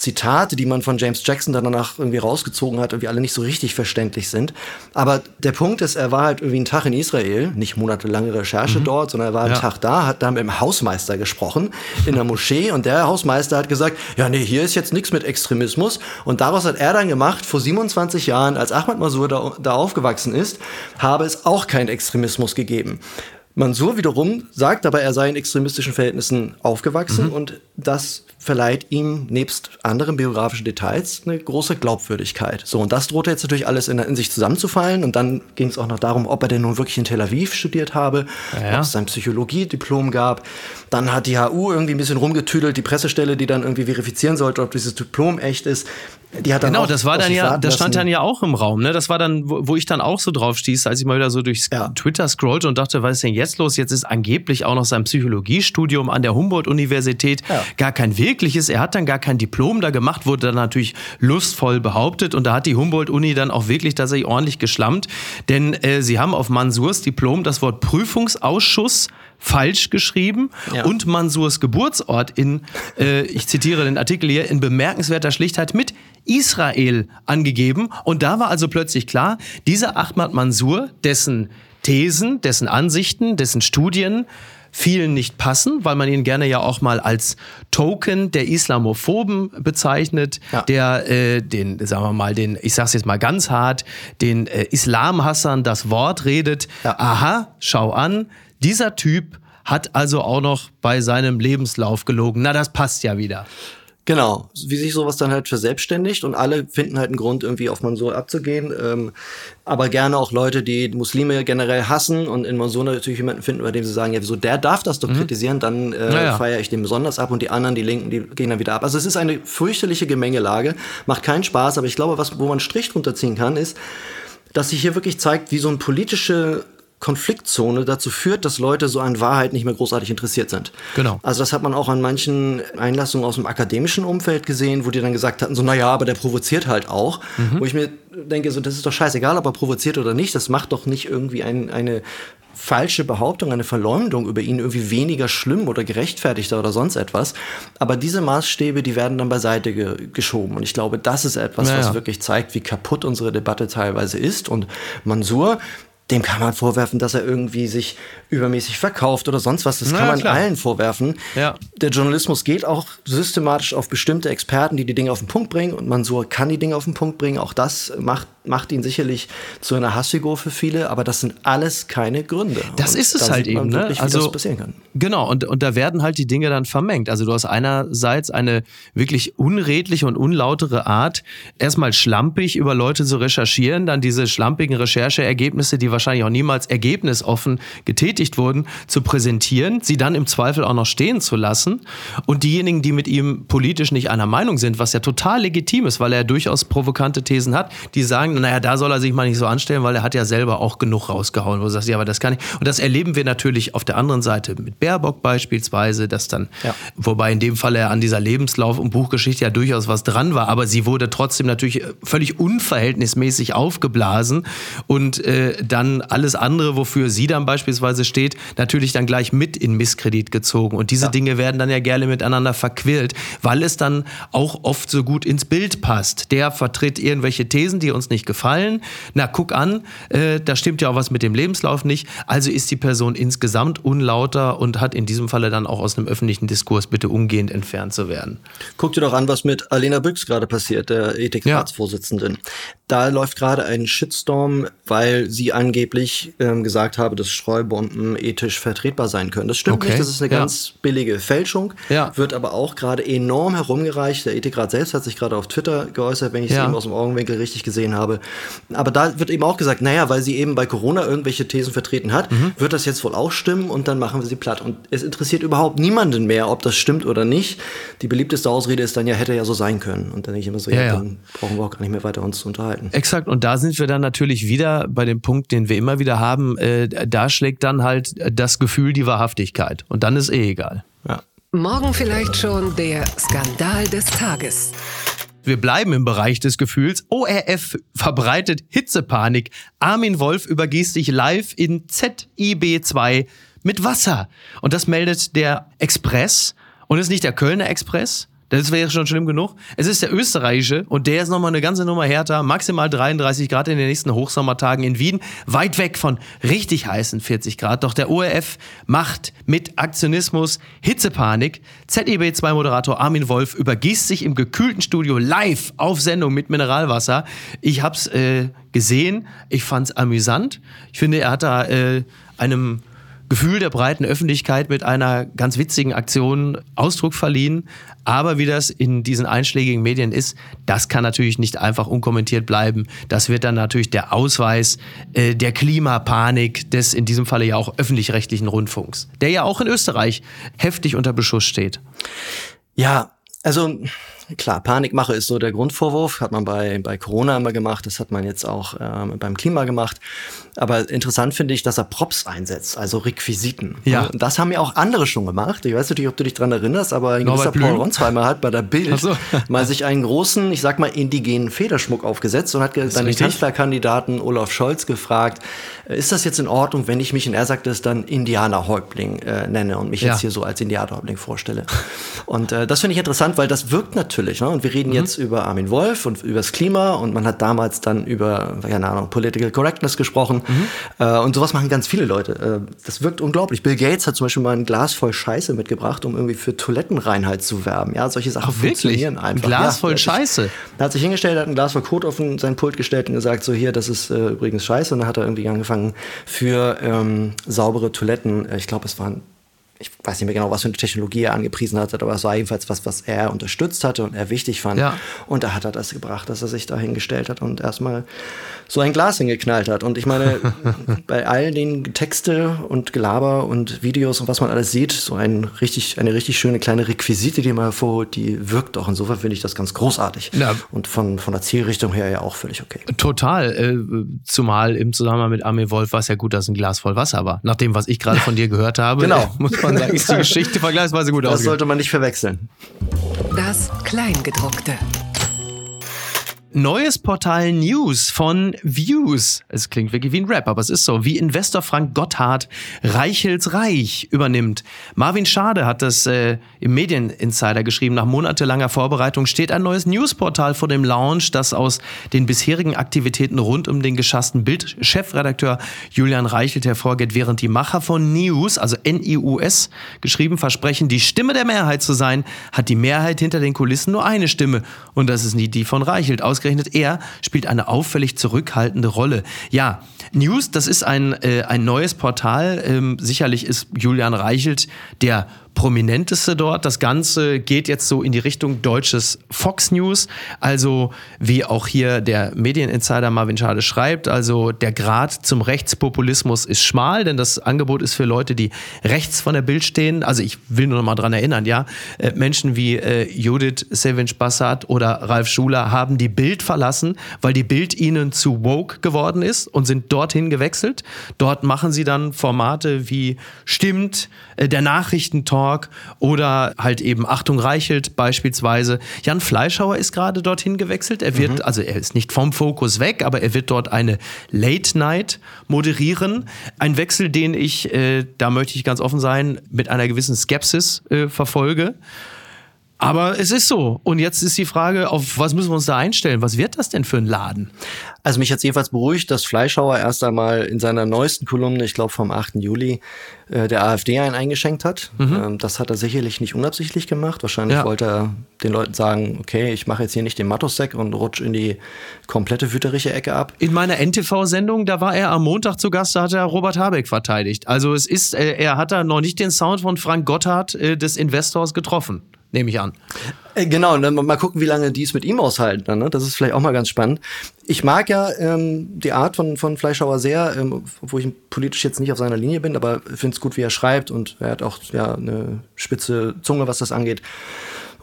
Zitate, die man von James Jackson dann danach irgendwie rausgezogen hat, irgendwie alle nicht so richtig verständlich sind. Aber der Punkt ist, er war halt irgendwie einen Tag in Israel, nicht monatelange Recherche mhm. dort, sondern er war einen ja. Tag da, hat da mit dem Hausmeister gesprochen in der Moschee und der Hausmeister hat gesagt, ja nee, hier ist jetzt nichts mit Extremismus und daraus hat er dann gemacht, vor 27 Jahren, als Ahmad Masur da, da aufgewachsen ist, habe es auch keinen Extremismus gegeben. Mansur wiederum sagt aber, er sei in extremistischen Verhältnissen aufgewachsen mhm. und das verleiht ihm nebst anderen biografischen Details eine große Glaubwürdigkeit. So, und das drohte jetzt natürlich alles in, in sich zusammenzufallen. Und dann ging es auch noch darum, ob er denn nun wirklich in Tel Aviv studiert habe, ja, ob es sein Psychologiediplom gab. Dann hat die HU irgendwie ein bisschen rumgetüdelt, die Pressestelle, die dann irgendwie verifizieren sollte, ob dieses Diplom echt ist. Die hat dann genau, das war dann ja, das stand dann ja auch im Raum. Ne? Das war dann, wo, wo ich dann auch so drauf stieß, als ich mal wieder so durch ja. Twitter scrollte und dachte, was ist denn jetzt los? Jetzt ist angeblich auch noch sein Psychologiestudium an der Humboldt-Universität ja. gar kein wirkliches. Er hat dann gar kein Diplom da gemacht, wurde dann natürlich lustvoll behauptet und da hat die Humboldt-Uni dann auch wirklich tatsächlich ordentlich geschlammt, denn äh, sie haben auf Mansurs Diplom das Wort Prüfungsausschuss falsch geschrieben ja. und Mansurs Geburtsort in, äh, ich zitiere den Artikel hier, in bemerkenswerter Schlichtheit mit Israel angegeben. Und da war also plötzlich klar, dieser Ahmad Mansur, dessen Thesen, dessen Ansichten, dessen Studien vielen nicht passen, weil man ihn gerne ja auch mal als Token der Islamophoben bezeichnet, ja. der äh, den, sagen wir mal, den, ich sag's jetzt mal ganz hart, den äh, Islamhassern das Wort redet. Ja. Aha, schau an, dieser Typ hat also auch noch bei seinem Lebenslauf gelogen. Na, das passt ja wieder. Genau, wie sich sowas dann halt verselbstständigt und alle finden halt einen Grund, irgendwie auf Mansur abzugehen. Ähm, aber gerne auch Leute, die Muslime generell hassen und in Mansur natürlich jemanden finden, bei dem sie sagen, ja, wieso der darf das doch mhm. kritisieren, dann äh, naja. feiere ich den besonders ab und die anderen, die Linken, die gehen dann wieder ab. Also es ist eine fürchterliche Gemengelage, macht keinen Spaß, aber ich glaube, was, wo man einen Strich drunter ziehen kann, ist, dass sich hier wirklich zeigt, wie so ein politische Konfliktzone dazu führt, dass Leute so an Wahrheit nicht mehr großartig interessiert sind. Genau. Also das hat man auch an manchen Einlassungen aus dem akademischen Umfeld gesehen, wo die dann gesagt hatten, so, naja, aber der provoziert halt auch. Mhm. Wo ich mir denke, so, das ist doch scheißegal, ob er provoziert oder nicht. Das macht doch nicht irgendwie ein, eine falsche Behauptung, eine Verleumdung über ihn irgendwie weniger schlimm oder gerechtfertigter oder sonst etwas. Aber diese Maßstäbe, die werden dann beiseite ge geschoben. Und ich glaube, das ist etwas, naja. was wirklich zeigt, wie kaputt unsere Debatte teilweise ist. Und Mansur dem kann man vorwerfen, dass er irgendwie sich übermäßig verkauft oder sonst was. Das kann man klar. allen vorwerfen. Ja. Der Journalismus geht auch systematisch auf bestimmte Experten, die die Dinge auf den Punkt bringen und Mansur kann die Dinge auf den Punkt bringen. Auch das macht, macht ihn sicherlich zu einer Hassfigur für viele, aber das sind alles keine Gründe. Das und ist es halt eben, ne? Wirklich, also, passieren kann. Genau, und, und da werden halt die Dinge dann vermengt. Also du hast einerseits eine wirklich unredliche und unlautere Art, erstmal schlampig über Leute zu recherchieren, dann diese schlampigen Rechercheergebnisse, die wahrscheinlich auch niemals ergebnisoffen getätigt wurden, zu präsentieren, sie dann im Zweifel auch noch stehen zu lassen und diejenigen, die mit ihm politisch nicht einer Meinung sind, was ja total legitim ist, weil er durchaus provokante Thesen hat, die sagen, naja, da soll er sich mal nicht so anstellen, weil er hat ja selber auch genug rausgehauen, wo du sagst, ja, aber das kann ich. Und das erleben wir natürlich auf der anderen Seite mit Baerbock beispielsweise, dass dann, ja. wobei in dem Fall er an dieser Lebenslauf- und Buchgeschichte ja durchaus was dran war, aber sie wurde trotzdem natürlich völlig unverhältnismäßig aufgeblasen und äh, dann alles andere, wofür sie dann beispielsweise steht, natürlich dann gleich mit in Misskredit gezogen. Und diese ja. Dinge werden dann ja gerne miteinander verquillt, weil es dann auch oft so gut ins Bild passt. Der vertritt irgendwelche Thesen, die uns nicht gefallen. Na, guck an, äh, da stimmt ja auch was mit dem Lebenslauf nicht. Also ist die Person insgesamt unlauter und hat in diesem Falle dann auch aus einem öffentlichen Diskurs bitte umgehend entfernt zu werden. Guck dir doch an, was mit Alena Büchs gerade passiert, der Ethikratsvorsitzenden. Ja. Da läuft gerade ein Shitstorm, weil sie angeblich ähm, gesagt habe, dass Streubomben ethisch vertretbar sein können. Das stimmt okay. nicht, das ist eine ja. ganz billige Fälschung, ja. wird aber auch gerade enorm herumgereicht. Der Ethikrat selbst hat sich gerade auf Twitter geäußert, wenn ich es ja. eben aus dem Augenwinkel richtig gesehen habe. Aber da wird eben auch gesagt, naja, weil sie eben bei Corona irgendwelche Thesen vertreten hat, mhm. wird das jetzt wohl auch stimmen und dann machen wir sie platt. Und es interessiert überhaupt niemanden mehr, ob das stimmt oder nicht. Die beliebteste Ausrede ist dann ja, hätte ja so sein können. Und dann denke ich immer so, ja, dann brauchen wir auch gar nicht mehr weiter uns zu unterhalten. Exakt. Und da sind wir dann natürlich wieder bei dem Punkt, den wir immer wieder haben. Äh, da schlägt dann halt das Gefühl die Wahrhaftigkeit. Und dann ist eh egal. Ja. Morgen vielleicht schon der Skandal des Tages. Wir bleiben im Bereich des Gefühls. ORF verbreitet Hitzepanik. Armin Wolf übergießt sich live in ZIB2 mit Wasser. Und das meldet der Express. Und es ist nicht der Kölner Express, das wäre schon schlimm genug. Es ist der österreichische und der ist nochmal eine ganze Nummer härter. Maximal 33 Grad in den nächsten Hochsommertagen in Wien. Weit weg von richtig heißen 40 Grad. Doch der ORF macht mit Aktionismus Hitzepanik. ZEB2-Moderator Armin Wolf übergießt sich im gekühlten Studio live auf Sendung mit Mineralwasser. Ich hab's äh, gesehen. Ich fand's amüsant. Ich finde, er hat da äh, einem Gefühl der breiten Öffentlichkeit mit einer ganz witzigen Aktion Ausdruck verliehen. Aber wie das in diesen einschlägigen Medien ist, das kann natürlich nicht einfach unkommentiert bleiben. Das wird dann natürlich der Ausweis äh, der Klimapanik des in diesem Falle ja auch öffentlich-rechtlichen Rundfunks, der ja auch in Österreich heftig unter Beschuss steht. Ja, also klar, Panikmache ist so der Grundvorwurf, hat man bei, bei Corona immer gemacht, das hat man jetzt auch ähm, beim Klima gemacht. Aber interessant finde ich, dass er Props einsetzt, also Requisiten. Ja. Und das haben ja auch andere schon gemacht. Ich weiß nicht, ob du dich dran erinnerst, aber ein gewisser Paul Ronsheimer hat bei der Bild so. mal sich einen großen, ich sag mal, indigenen Federschmuck aufgesetzt und hat den Kanzlerkandidaten Olaf Scholz gefragt, ist das jetzt in Ordnung, wenn ich mich, und er sagt es dann, Indianerhäuptling äh, nenne und mich ja. jetzt hier so als Indianerhäuptling vorstelle. Und äh, das finde ich interessant, weil das wirkt natürlich. Ne? Und wir reden mhm. jetzt über Armin Wolf und über das Klima und man hat damals dann über, keine Ahnung, Political Correctness gesprochen. Mhm. Äh, und sowas machen ganz viele Leute. Äh, das wirkt unglaublich. Bill Gates hat zum Beispiel mal ein Glas voll Scheiße mitgebracht, um irgendwie für Toilettenreinheit zu werben. Ja, solche Sachen Ach, funktionieren einfach. Ein Glas ja, voll Scheiße. Er hat sich hingestellt, hat ein Glas voll Kot auf sein Pult gestellt und gesagt, so hier, das ist äh, übrigens Scheiße. Und dann hat er irgendwie angefangen für ähm, saubere Toiletten, äh, ich glaube, es waren ich weiß nicht mehr genau, was für eine Technologie er angepriesen hat, aber es war jedenfalls was, was er unterstützt hatte und er wichtig fand. Ja. Und da hat er das gebracht, dass er sich da hingestellt hat und erstmal so ein Glas hingeknallt hat. Und ich meine, bei all den Texte und Gelaber und Videos und was man alles sieht, so ein richtig, eine richtig schöne kleine Requisite, die man hervorholt, die wirkt auch. Insofern finde ich das ganz großartig. Ja. Und von, von der Zielrichtung her ja auch völlig okay. Total. Äh, zumal im Zusammenhang mit Armin Wolf war es ja gut, dass ein Glas voll Wasser war. Nach dem, was ich gerade von dir gehört habe, genau. muss man sagen, ist die Geschichte vergleichsweise gut aus. Das sollte man nicht verwechseln. Das Kleingedruckte. Neues Portal News von Views. Es klingt wirklich wie ein Rap, aber es ist so. Wie Investor Frank Gotthard Reichels Reich übernimmt. Marvin Schade hat das äh, im Medieninsider geschrieben. Nach monatelanger Vorbereitung steht ein neues Newsportal vor dem Launch, das aus den bisherigen Aktivitäten rund um den geschassten Bild-Chefredakteur Julian Reichelt hervorgeht, während die Macher von News, also N-I-U-S, geschrieben versprechen, die Stimme der Mehrheit zu sein, hat die Mehrheit hinter den Kulissen nur eine Stimme. Und das ist nie die von Reichelt. Aus ausgerechnet er spielt eine auffällig zurückhaltende Rolle. Ja, News, das ist ein, äh, ein neues Portal. Ähm, sicherlich ist Julian Reichelt der prominenteste dort. Das Ganze geht jetzt so in die Richtung deutsches Fox News. Also wie auch hier der Medieninsider Marvin Schade schreibt, also der Grad zum Rechtspopulismus ist schmal, denn das Angebot ist für Leute, die rechts von der Bild stehen. Also ich will nur noch mal dran erinnern, ja, äh, Menschen wie äh, Judith Sevinch Bassat oder Ralf Schuler haben die Bild verlassen, weil die Bild ihnen zu woke geworden ist und sind dorthin gewechselt. Dort machen sie dann Formate wie Stimmt, äh, der Nachrichtentalk Talk oder halt eben Achtung Reichelt beispielsweise. Jan Fleischhauer ist gerade dorthin gewechselt. Er wird, mhm. also er ist nicht vom Fokus weg, aber er wird dort eine Late Night moderieren. Ein Wechsel, den ich, äh, da möchte ich ganz offen sein, mit einer gewissen Skepsis äh, verfolge. Aber es ist so. Und jetzt ist die Frage, auf was müssen wir uns da einstellen? Was wird das denn für ein Laden? Also mich hat jedenfalls beruhigt, dass Fleischhauer erst einmal in seiner neuesten Kolumne, ich glaube vom 8. Juli, äh, der AfD einen eingeschenkt hat. Mhm. Ähm, das hat er sicherlich nicht unabsichtlich gemacht. Wahrscheinlich ja. wollte er den Leuten sagen, okay, ich mache jetzt hier nicht den Matosek und rutsch in die komplette wüterliche Ecke ab. In meiner NTV-Sendung, da war er am Montag zu Gast, da hat er Robert Habeck verteidigt. Also es ist, äh, er hat da noch nicht den Sound von Frank Gotthard äh, des Investors getroffen nehme ich an. Äh, genau, und dann mal gucken, wie lange die es mit ihm aushalten. Ne? Das ist vielleicht auch mal ganz spannend. Ich mag ja ähm, die Art von, von Fleischhauer sehr, ähm, wo ich politisch jetzt nicht auf seiner Linie bin, aber finde es gut, wie er schreibt und er hat auch ja eine spitze Zunge, was das angeht.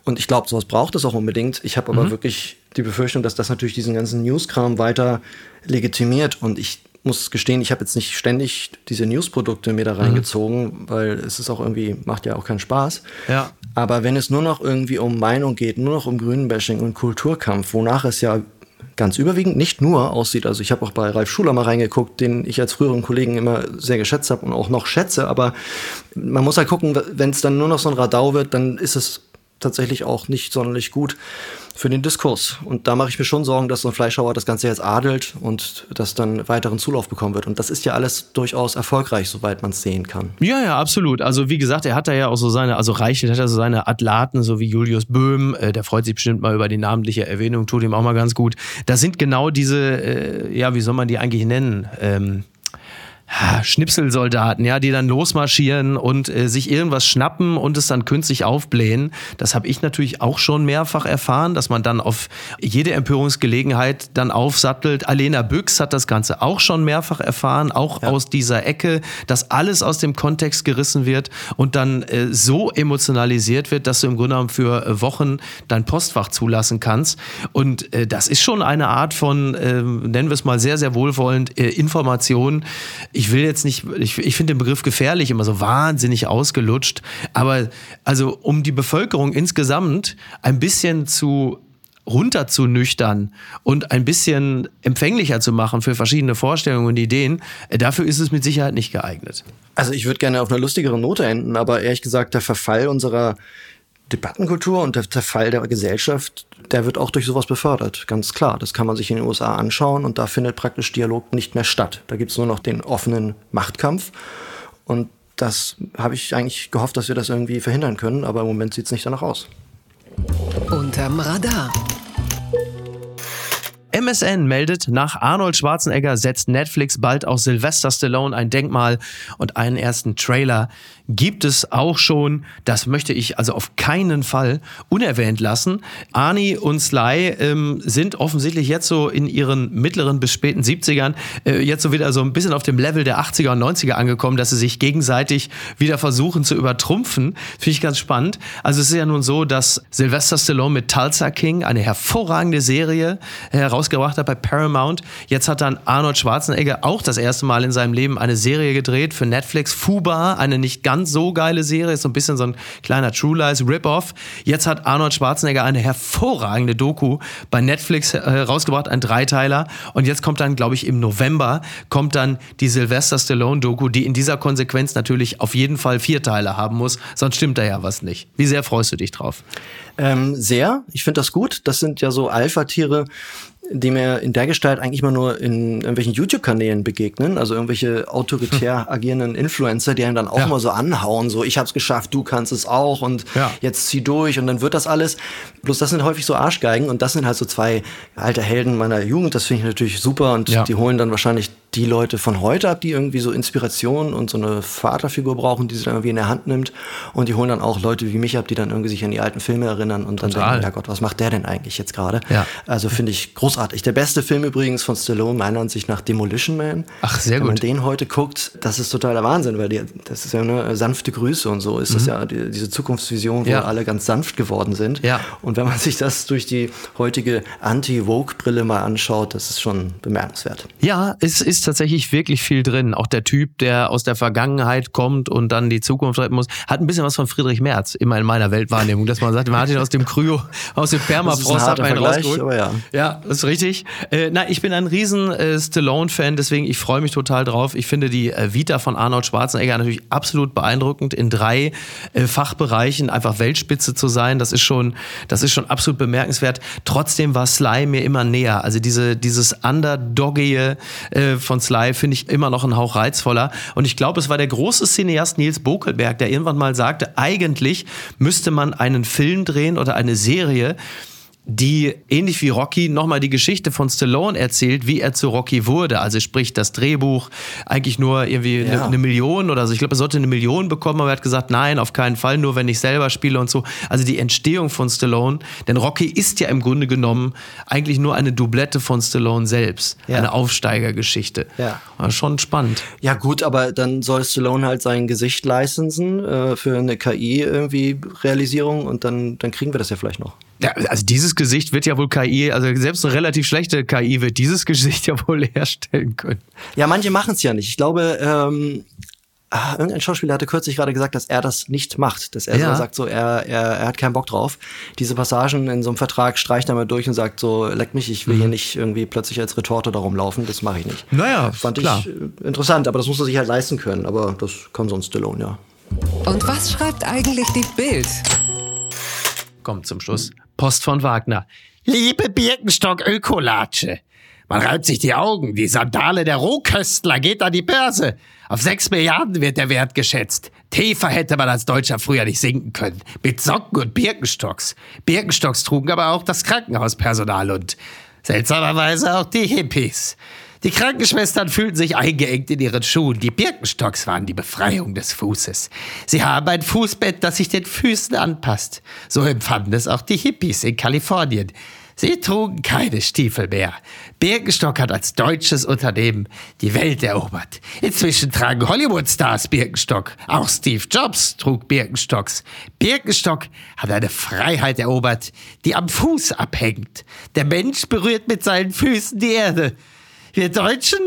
Und ich glaube, sowas braucht es auch unbedingt. Ich habe aber mhm. wirklich die Befürchtung, dass das natürlich diesen ganzen News-Kram weiter legitimiert. Und ich muss gestehen, ich habe jetzt nicht ständig diese News-Produkte mir da mhm. reingezogen, mhm. weil es ist auch irgendwie, macht ja auch keinen Spaß. Ja. Aber wenn es nur noch irgendwie um Meinung geht, nur noch um Grünenbashing und Kulturkampf, wonach es ja ganz überwiegend nicht nur aussieht. Also ich habe auch bei Ralf Schuler mal reingeguckt, den ich als früheren Kollegen immer sehr geschätzt habe und auch noch schätze. Aber man muss halt gucken, wenn es dann nur noch so ein Radau wird, dann ist es tatsächlich auch nicht sonderlich gut für den Diskurs. Und da mache ich mir schon Sorgen, dass so ein Fleischhauer das Ganze jetzt adelt und das dann weiteren Zulauf bekommen wird. Und das ist ja alles durchaus erfolgreich, soweit man es sehen kann. Ja, ja, absolut. Also wie gesagt, er hat da ja auch so seine, also Reichelt hat er so seine Atlaten, so wie Julius Böhm, äh, der freut sich bestimmt mal über die namentliche Erwähnung, tut ihm auch mal ganz gut. Das sind genau diese, äh, ja, wie soll man die eigentlich nennen? Ähm, Schnipselsoldaten, ja, die dann losmarschieren und äh, sich irgendwas schnappen und es dann künstlich aufblähen. Das habe ich natürlich auch schon mehrfach erfahren, dass man dann auf jede Empörungsgelegenheit dann aufsattelt. Alena Büchs hat das Ganze auch schon mehrfach erfahren, auch ja. aus dieser Ecke, dass alles aus dem Kontext gerissen wird und dann äh, so emotionalisiert wird, dass du im Grunde genommen für äh, Wochen dein Postfach zulassen kannst. Und äh, das ist schon eine Art von, äh, nennen wir es mal sehr, sehr wohlwollend, äh, Information ich will jetzt nicht, ich, ich finde den Begriff gefährlich immer so wahnsinnig ausgelutscht, aber also um die Bevölkerung insgesamt ein bisschen zu runterzunüchtern und ein bisschen empfänglicher zu machen für verschiedene Vorstellungen und Ideen, äh, dafür ist es mit Sicherheit nicht geeignet. Also ich würde gerne auf einer lustigeren Note enden, aber ehrlich gesagt, der Verfall unserer Debattenkultur und der Zerfall der Gesellschaft, der wird auch durch sowas befördert, ganz klar. Das kann man sich in den USA anschauen und da findet praktisch Dialog nicht mehr statt. Da gibt es nur noch den offenen Machtkampf und das habe ich eigentlich gehofft, dass wir das irgendwie verhindern können, aber im Moment sieht es nicht danach aus. Unterm Radar. MSN meldet, nach Arnold Schwarzenegger setzt Netflix bald auch Sylvester Stallone ein Denkmal und einen ersten Trailer gibt es auch schon. Das möchte ich also auf keinen Fall unerwähnt lassen. Arnie und Sly ähm, sind offensichtlich jetzt so in ihren mittleren bis späten 70ern äh, jetzt so wieder so ein bisschen auf dem Level der 80er und 90er angekommen, dass sie sich gegenseitig wieder versuchen zu übertrumpfen. Finde ich ganz spannend. Also es ist ja nun so, dass Sylvester Stallone mit Tulsa King eine hervorragende Serie heraus rausgebracht hat bei Paramount. Jetzt hat dann Arnold Schwarzenegger auch das erste Mal in seinem Leben eine Serie gedreht für Netflix. Fuba, eine nicht ganz so geile Serie, ist so ein bisschen so ein kleiner True Lies Rip-Off. Jetzt hat Arnold Schwarzenegger eine hervorragende Doku bei Netflix äh, rausgebracht, ein Dreiteiler. Und jetzt kommt dann, glaube ich, im November kommt dann die Sylvester Stallone Doku, die in dieser Konsequenz natürlich auf jeden Fall vier Teile haben muss, sonst stimmt da ja was nicht. Wie sehr freust du dich drauf? Ähm, sehr. Ich finde das gut. Das sind ja so Alpha-Tiere, die mir in der Gestalt eigentlich immer nur in irgendwelchen YouTube-Kanälen begegnen, also irgendwelche autoritär hm. agierenden Influencer, die einen dann auch ja. immer so anhauen, so ich hab's geschafft, du kannst es auch und ja. jetzt zieh durch und dann wird das alles. Bloß das sind häufig so Arschgeigen und das sind halt so zwei alte Helden meiner Jugend, das finde ich natürlich super und ja. die holen dann wahrscheinlich die Leute von heute ab, die irgendwie so Inspiration und so eine Vaterfigur brauchen, die sie dann irgendwie in der Hand nimmt. Und die holen dann auch Leute wie mich ab, die dann irgendwie sich an die alten Filme erinnern und dann Total. denken, ja Gott, was macht der denn eigentlich jetzt gerade? Ja. Also finde ich großartig. Der beste Film übrigens von Stallone, meiner Ansicht nach Demolition Man. Ach, sehr Wenn gut. Wenn man den heute guckt, das ist totaler Wahnsinn, weil die, das ist ja eine sanfte Grüße und so ist mhm. das ja die, diese Zukunftsvision, wo ja. alle ganz sanft geworden sind. Ja. Und wenn man sich das durch die heutige Anti-Woke-Brille mal anschaut, das ist schon bemerkenswert. Ja, es ist tatsächlich wirklich viel drin. Auch der Typ, der aus der Vergangenheit kommt und dann die Zukunft retten muss, hat ein bisschen was von Friedrich Merz, immer in meiner Weltwahrnehmung, dass man sagt, man hat ihn aus dem Kryo, aus dem Permafrost hat man ihn rausgeholt. Ja. ja, das ist richtig. Äh, na, ich bin ein riesen äh, Stallone-Fan, deswegen ich freue mich total drauf. Ich finde die äh, Vita von Arnold Schwarzenegger natürlich absolut beeindruckend, in drei äh, Fachbereichen einfach Weltspitze zu sein. Das ist schon, das ist schon absolut bemerkenswert. Trotzdem war Sly mir immer näher. Also diese, dieses Underdoggige äh, von Sly finde ich immer noch ein Hauch reizvoller. Und ich glaube, es war der große Cineast Nils Bokelberg, der irgendwann mal sagte, eigentlich müsste man einen Film drehen oder eine Serie, die ähnlich wie Rocky nochmal die Geschichte von Stallone erzählt, wie er zu Rocky wurde. Also sprich das Drehbuch eigentlich nur irgendwie ja. eine, eine Million oder so. Ich glaube, er sollte eine Million bekommen, aber er hat gesagt, nein, auf keinen Fall, nur wenn ich selber spiele und so. Also die Entstehung von Stallone, denn Rocky ist ja im Grunde genommen eigentlich nur eine Doublette von Stallone selbst, ja. eine Aufsteigergeschichte. Ja. War schon spannend. Ja gut, aber dann soll Stallone halt sein Gesicht licensen äh, für eine KI irgendwie Realisierung und dann dann kriegen wir das ja vielleicht noch. Ja, also dieses Gesicht wird ja wohl KI, also selbst eine relativ schlechte KI wird dieses Gesicht ja wohl herstellen können. Ja, manche machen es ja nicht. Ich glaube, ähm, ah, irgendein Schauspieler hatte kürzlich gerade gesagt, dass er das nicht macht. Dass er ja. so sagt, so er, er, er hat keinen Bock drauf. Diese Passagen in so einem Vertrag streicht er mal durch und sagt so, leck mich, ich will mhm. hier nicht irgendwie plötzlich als Retorte darum laufen, das mache ich nicht. Naja, fand klar. ich interessant, aber das muss er sich halt leisten können. Aber das kann sonst Stallone, ja. Und was schreibt eigentlich die Bild? Kommt zum Schluss. Post von Wagner. Liebe Birkenstock Ökolatsche. Man reibt sich die Augen. Die Sandale der Rohköstler geht an die Börse. Auf sechs Milliarden wird der Wert geschätzt. Tiefer hätte man als Deutscher früher nicht sinken können. Mit Socken und Birkenstocks. Birkenstocks trugen aber auch das Krankenhauspersonal und seltsamerweise auch die Hippies. Die Krankenschwestern fühlten sich eingeengt in ihren Schuhen. Die Birkenstocks waren die Befreiung des Fußes. Sie haben ein Fußbett, das sich den Füßen anpasst. So empfanden es auch die Hippies in Kalifornien. Sie trugen keine Stiefel mehr. Birkenstock hat als deutsches Unternehmen die Welt erobert. Inzwischen tragen Hollywood-Stars Birkenstock. Auch Steve Jobs trug Birkenstocks. Birkenstock hat eine Freiheit erobert, die am Fuß abhängt. Der Mensch berührt mit seinen Füßen die Erde. Wir Deutschen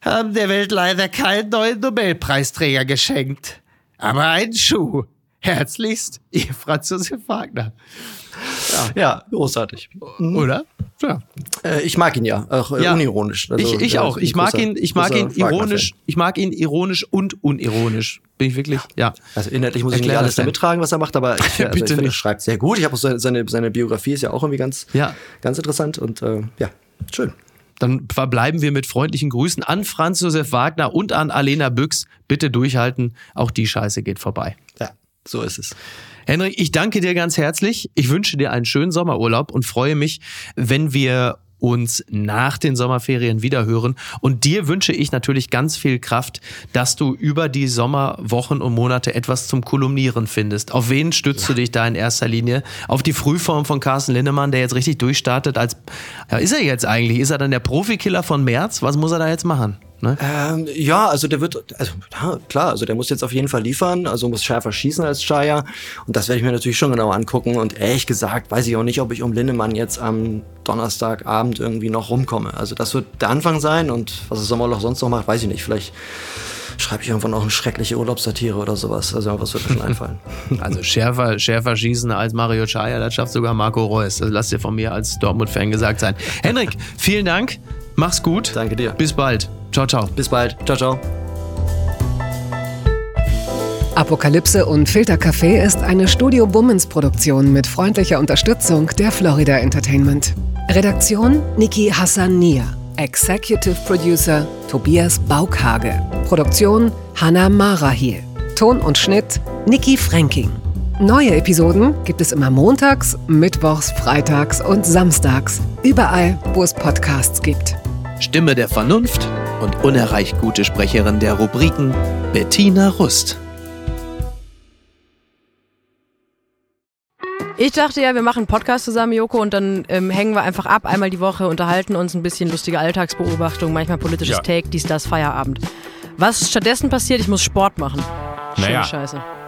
haben der Welt leider keinen neuen Nobelpreisträger geschenkt. Aber einen Schuh. Herzlichst, ihr Franz Josef Wagner. Ja, ja großartig. Mhm. Oder? Ja. Äh, ich mag ihn ja, auch äh, ja. unironisch. Also, ich, ich auch. Ich mag ihn, ich mag ihn ironisch, ich mag ihn ironisch und unironisch. Bin ich wirklich, ja. Also inhaltlich muss Erklär ich nicht alles da mittragen, was er macht, aber ich, also ich finde, er schreibt sehr gut. Ich habe seine, seine, seine Biografie ist ja auch irgendwie ganz, ganz interessant und äh, ja, schön. Dann verbleiben wir mit freundlichen Grüßen an Franz Josef Wagner und an Alena Büchs. Bitte durchhalten, auch die Scheiße geht vorbei. Ja, so ist es. Henrik, ich danke dir ganz herzlich. Ich wünsche dir einen schönen Sommerurlaub und freue mich, wenn wir uns nach den Sommerferien wiederhören. Und dir wünsche ich natürlich ganz viel Kraft, dass du über die Sommerwochen und Monate etwas zum Kolumnieren findest. Auf wen stützt ja. du dich da in erster Linie? Auf die Frühform von Carsten Linnemann, der jetzt richtig durchstartet als, ja, ist er jetzt eigentlich? Ist er dann der Profikiller von März? Was muss er da jetzt machen? Ne? Ähm, ja, also der wird, also ja, klar, also der muss jetzt auf jeden Fall liefern, also muss schärfer schießen als Chaya. Und das werde ich mir natürlich schon genau angucken. Und ehrlich gesagt, weiß ich auch nicht, ob ich um Lindemann jetzt am Donnerstagabend irgendwie noch rumkomme. Also das wird der Anfang sein und was das Sommerloch sonst noch macht, weiß ich nicht. Vielleicht schreibe ich irgendwann noch eine schreckliche Urlaubssatire oder sowas. Also was wird mir schon einfallen. Also schärfer, schärfer schießen als Mario Chaya, das schafft sogar Marco Reus. Das lass dir von mir als Dortmund-Fan gesagt sein. Henrik, vielen Dank. Mach's gut. Danke dir. Bis bald. Ciao, ciao. Bis bald. Ciao, ciao. Apokalypse und Filtercafé ist eine Studio Bummens Produktion mit freundlicher Unterstützung der Florida Entertainment. Redaktion Niki Hassania. Executive Producer Tobias Baukhage. Produktion Hanna Marahiel. Ton und Schnitt Niki Fränking. Neue Episoden gibt es immer montags, mittwochs, freitags und samstags. Überall, wo es Podcasts gibt. Stimme der Vernunft und unerreicht gute Sprecherin der Rubriken Bettina Rust. Ich dachte ja, wir machen einen Podcast zusammen, Joko, und dann ähm, hängen wir einfach ab, einmal die Woche, unterhalten uns ein bisschen lustige Alltagsbeobachtung, manchmal politisches Ja. Take, dies, das, Feierabend. Was stattdessen passiert, ich muss Sport machen. Schöne Naja. Scheiße.